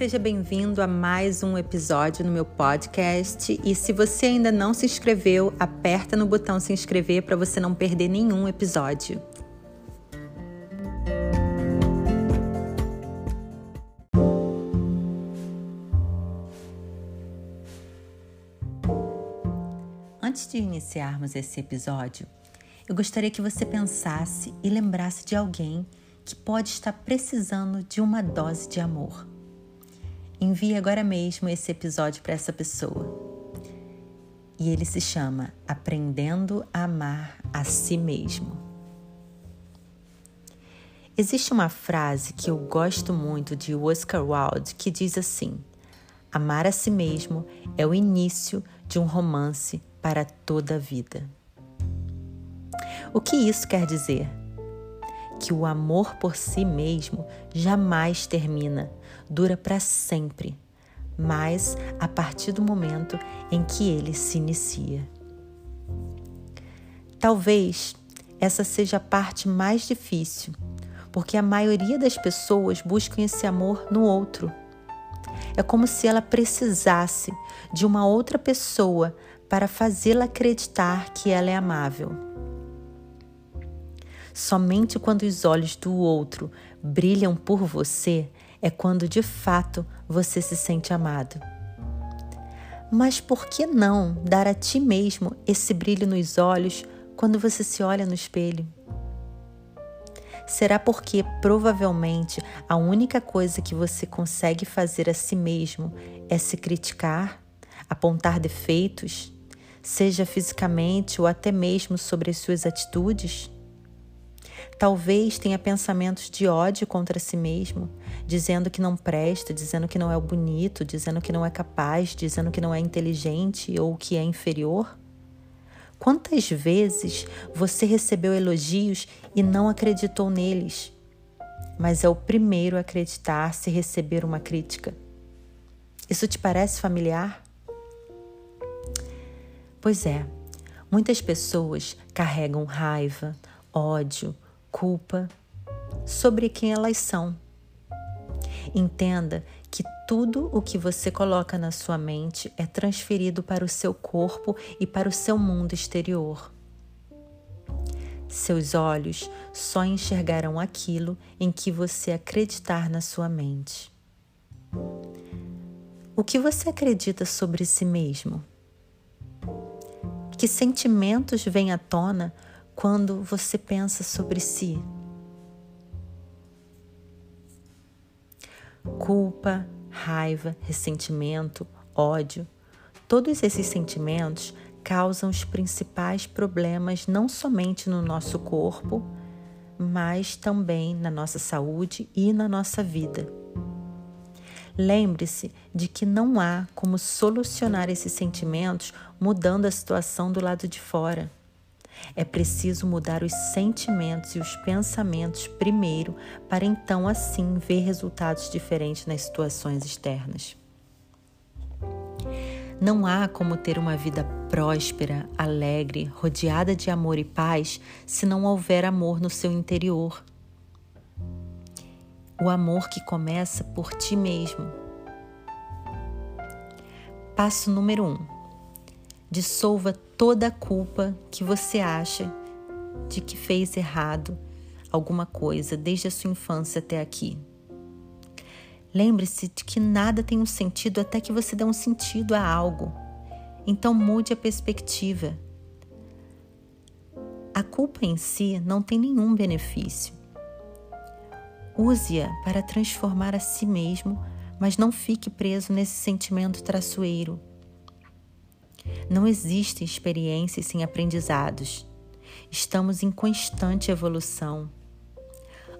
seja bem-vindo a mais um episódio no meu podcast. E se você ainda não se inscreveu, aperta no botão se inscrever para você não perder nenhum episódio. Antes de iniciarmos esse episódio, eu gostaria que você pensasse e lembrasse de alguém que pode estar precisando de uma dose de amor. Envie agora mesmo esse episódio para essa pessoa. E ele se chama Aprendendo a Amar a Si Mesmo. Existe uma frase que eu gosto muito de Oscar Wilde que diz assim: Amar a si mesmo é o início de um romance para toda a vida. O que isso quer dizer? Que o amor por si mesmo jamais termina dura para sempre, mas a partir do momento em que ele se inicia. Talvez essa seja a parte mais difícil, porque a maioria das pessoas buscam esse amor no outro. É como se ela precisasse de uma outra pessoa para fazê-la acreditar que ela é amável. Somente quando os olhos do outro brilham por você é quando de fato você se sente amado. Mas por que não dar a ti mesmo esse brilho nos olhos quando você se olha no espelho? Será porque provavelmente a única coisa que você consegue fazer a si mesmo é se criticar, apontar defeitos, seja fisicamente ou até mesmo sobre as suas atitudes? Talvez tenha pensamentos de ódio contra si mesmo, dizendo que não presta, dizendo que não é bonito, dizendo que não é capaz, dizendo que não é inteligente ou que é inferior. Quantas vezes você recebeu elogios e não acreditou neles? Mas é o primeiro a acreditar se receber uma crítica. Isso te parece familiar? Pois é, muitas pessoas carregam raiva, ódio, culpa sobre quem elas são. Entenda que tudo o que você coloca na sua mente é transferido para o seu corpo e para o seu mundo exterior. Seus olhos só enxergarão aquilo em que você acreditar na sua mente. O que você acredita sobre si mesmo? Que sentimentos vêm à tona quando você pensa sobre si. Culpa, raiva, ressentimento, ódio, todos esses sentimentos causam os principais problemas não somente no nosso corpo, mas também na nossa saúde e na nossa vida. Lembre-se de que não há como solucionar esses sentimentos mudando a situação do lado de fora. É preciso mudar os sentimentos e os pensamentos primeiro, para então assim ver resultados diferentes nas situações externas. Não há como ter uma vida próspera, alegre, rodeada de amor e paz, se não houver amor no seu interior. O amor que começa por ti mesmo. Passo número 1. Um dissolva toda a culpa que você acha de que fez errado alguma coisa desde a sua infância até aqui. Lembre-se de que nada tem um sentido até que você dê um sentido a algo. Então mude a perspectiva. A culpa em si não tem nenhum benefício. Use-a para transformar a si mesmo, mas não fique preso nesse sentimento traçoeiro não existe experiências sem aprendizados. Estamos em constante evolução.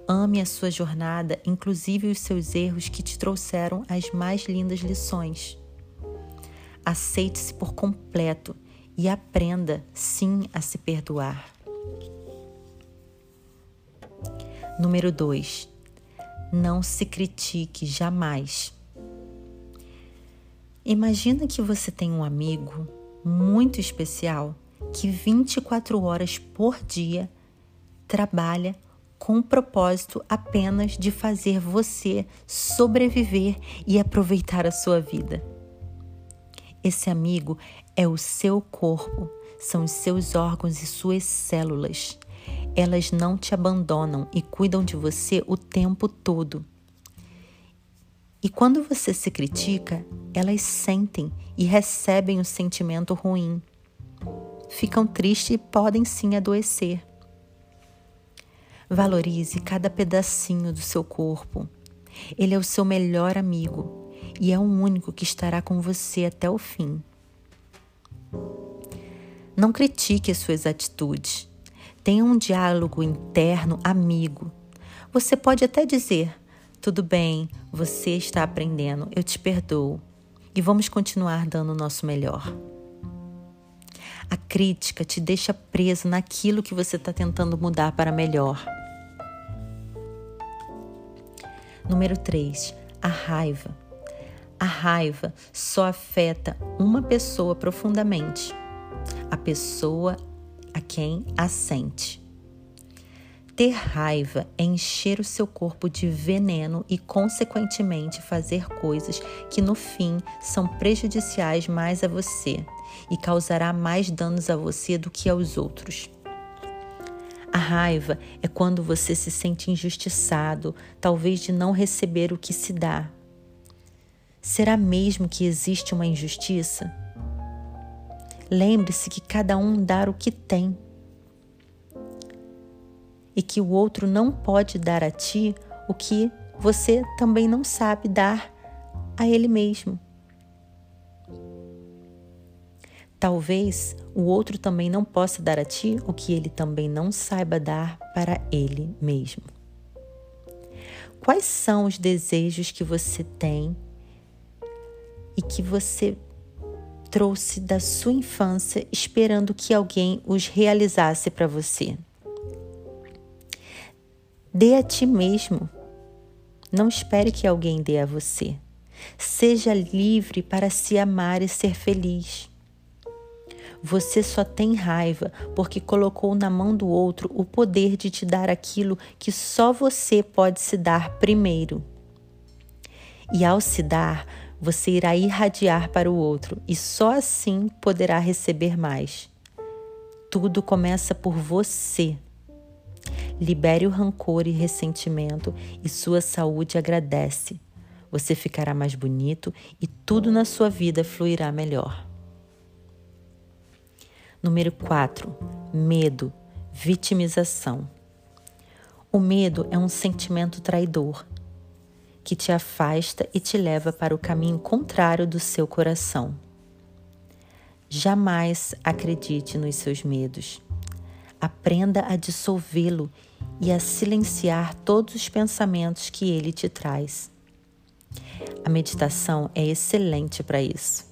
Ame a sua jornada, inclusive os seus erros que te trouxeram as mais lindas lições. Aceite-se por completo e aprenda, sim, a se perdoar. Número 2. Não se critique jamais. Imagina que você tem um amigo muito especial que 24 horas por dia trabalha com o propósito apenas de fazer você sobreviver e aproveitar a sua vida. Esse amigo é o seu corpo, são os seus órgãos e suas células. Elas não te abandonam e cuidam de você o tempo todo. E quando você se critica, elas sentem e recebem o sentimento ruim. Ficam tristes e podem sim adoecer. Valorize cada pedacinho do seu corpo. Ele é o seu melhor amigo e é o único que estará com você até o fim. Não critique as suas atitudes. Tenha um diálogo interno amigo. Você pode até dizer: tudo bem, você está aprendendo, eu te perdoo e vamos continuar dando o nosso melhor. A crítica te deixa preso naquilo que você está tentando mudar para melhor. Número 3. A raiva. A raiva só afeta uma pessoa profundamente, a pessoa a quem a sente. Ter raiva é encher o seu corpo de veneno e, consequentemente, fazer coisas que no fim são prejudiciais mais a você e causará mais danos a você do que aos outros. A raiva é quando você se sente injustiçado, talvez de não receber o que se dá. Será mesmo que existe uma injustiça? Lembre-se que cada um dá o que tem e que o outro não pode dar a ti o que você também não sabe dar a ele mesmo. Talvez o outro também não possa dar a ti o que ele também não saiba dar para ele mesmo. Quais são os desejos que você tem e que você trouxe da sua infância esperando que alguém os realizasse para você? Dê a ti mesmo. Não espere que alguém dê a você. Seja livre para se amar e ser feliz. Você só tem raiva porque colocou na mão do outro o poder de te dar aquilo que só você pode se dar primeiro. E ao se dar, você irá irradiar para o outro e só assim poderá receber mais. Tudo começa por você. Libere o rancor e ressentimento e sua saúde agradece. Você ficará mais bonito e tudo na sua vida fluirá melhor. Número 4. Medo, vitimização. O medo é um sentimento traidor que te afasta e te leva para o caminho contrário do seu coração. Jamais acredite nos seus medos. Aprenda a dissolvê-lo e a silenciar todos os pensamentos que ele te traz. A meditação é excelente para isso.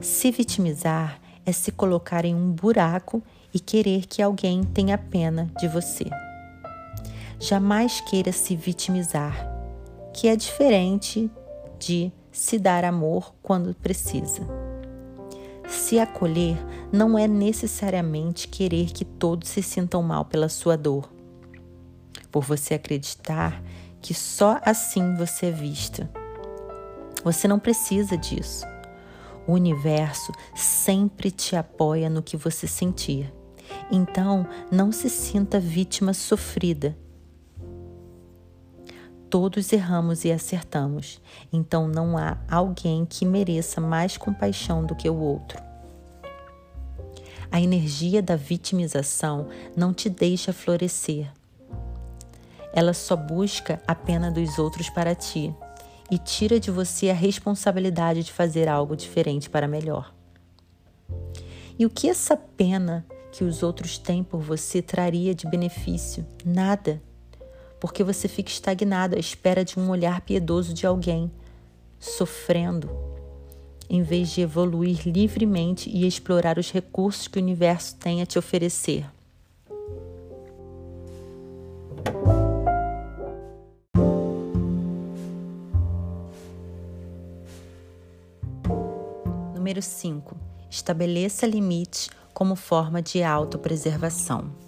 Se vitimizar é se colocar em um buraco e querer que alguém tenha pena de você. Jamais queira se vitimizar, que é diferente de se dar amor quando precisa. Se acolher não é necessariamente querer que todos se sintam mal pela sua dor, por você acreditar que só assim você é vista. Você não precisa disso. O universo sempre te apoia no que você sentir. Então, não se sinta vítima sofrida. Todos erramos e acertamos, então não há alguém que mereça mais compaixão do que o outro. A energia da vitimização não te deixa florescer. Ela só busca a pena dos outros para ti e tira de você a responsabilidade de fazer algo diferente para melhor. E o que essa pena que os outros têm por você traria de benefício? Nada porque você fica estagnado à espera de um olhar piedoso de alguém, sofrendo, em vez de evoluir livremente e explorar os recursos que o universo tem a te oferecer. Número 5. Estabeleça limites como forma de autopreservação.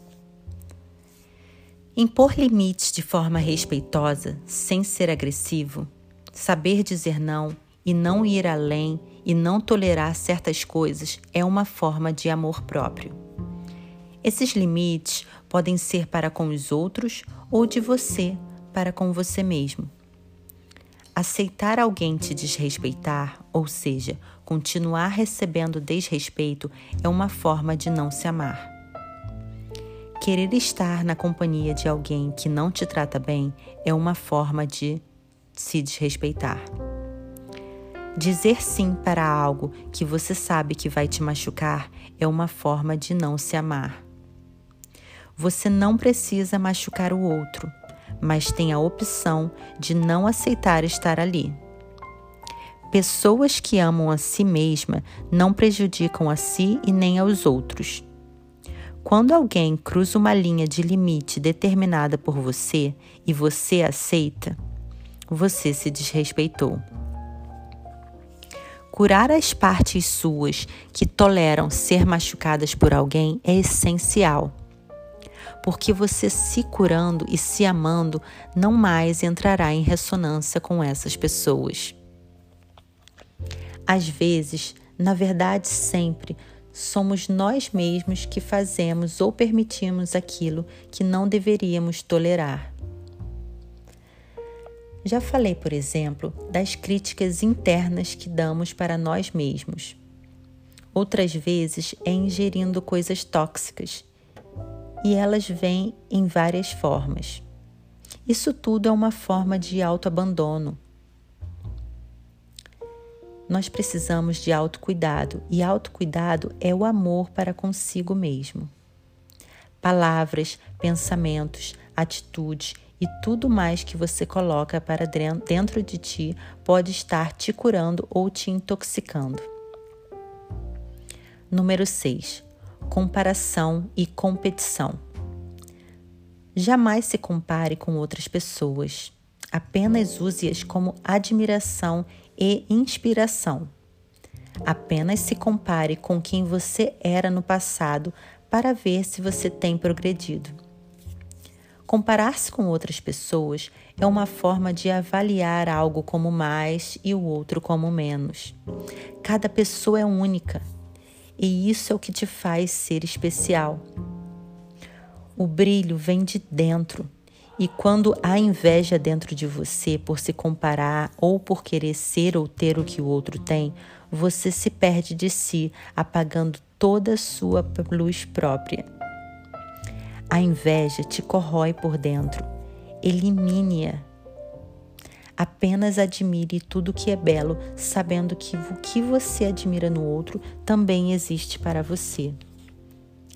Impor limites de forma respeitosa, sem ser agressivo, saber dizer não e não ir além e não tolerar certas coisas é uma forma de amor próprio. Esses limites podem ser para com os outros ou de você para com você mesmo. Aceitar alguém te desrespeitar, ou seja, continuar recebendo desrespeito, é uma forma de não se amar. Querer estar na companhia de alguém que não te trata bem é uma forma de se desrespeitar. Dizer sim para algo que você sabe que vai te machucar é uma forma de não se amar. Você não precisa machucar o outro, mas tem a opção de não aceitar estar ali. Pessoas que amam a si mesma não prejudicam a si e nem aos outros. Quando alguém cruza uma linha de limite determinada por você e você aceita, você se desrespeitou. Curar as partes suas que toleram ser machucadas por alguém é essencial. Porque você se curando e se amando não mais entrará em ressonância com essas pessoas. Às vezes, na verdade, sempre, somos nós mesmos que fazemos ou permitimos aquilo que não deveríamos tolerar. Já falei, por exemplo, das críticas internas que damos para nós mesmos. Outras vezes é ingerindo coisas tóxicas e elas vêm em várias formas. Isso tudo é uma forma de autoabandono. Nós precisamos de autocuidado e autocuidado é o amor para consigo mesmo. Palavras, pensamentos, atitudes e tudo mais que você coloca para dentro de ti pode estar te curando ou te intoxicando. Número 6. Comparação e competição. Jamais se compare com outras pessoas. Apenas use-as como admiração e inspiração. Apenas se compare com quem você era no passado para ver se você tem progredido. Comparar-se com outras pessoas é uma forma de avaliar algo como mais e o outro como menos. Cada pessoa é única e isso é o que te faz ser especial. O brilho vem de dentro. E quando há inveja dentro de você por se comparar ou por querer ser ou ter o que o outro tem, você se perde de si, apagando toda a sua luz própria. A inveja te corrói por dentro. Elimine-a. Apenas admire tudo que é belo, sabendo que o que você admira no outro também existe para você.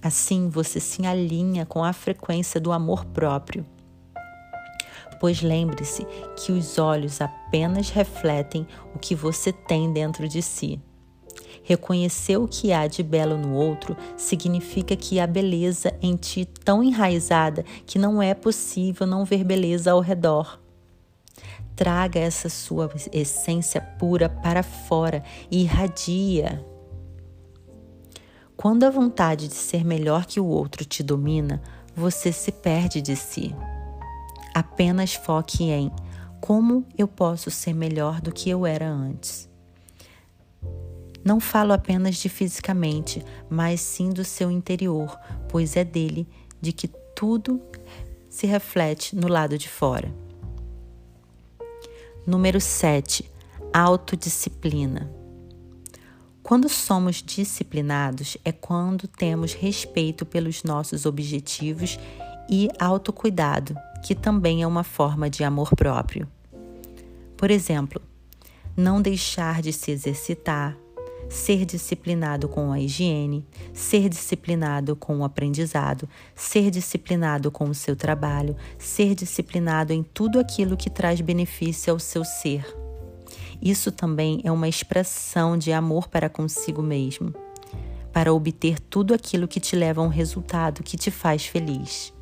Assim você se alinha com a frequência do amor próprio. Pois lembre-se que os olhos apenas refletem o que você tem dentro de si. Reconhecer o que há de belo no outro significa que há beleza em ti tão enraizada que não é possível não ver beleza ao redor. Traga essa sua essência pura para fora e irradia. Quando a vontade de ser melhor que o outro te domina, você se perde de si. Apenas foque em como eu posso ser melhor do que eu era antes. Não falo apenas de fisicamente, mas sim do seu interior, pois é dele de que tudo se reflete no lado de fora. Número 7. Autodisciplina. Quando somos disciplinados é quando temos respeito pelos nossos objetivos e autocuidado, que também é uma forma de amor próprio. Por exemplo, não deixar de se exercitar, ser disciplinado com a higiene, ser disciplinado com o aprendizado, ser disciplinado com o seu trabalho, ser disciplinado em tudo aquilo que traz benefício ao seu ser. Isso também é uma expressão de amor para consigo mesmo, para obter tudo aquilo que te leva a um resultado que te faz feliz.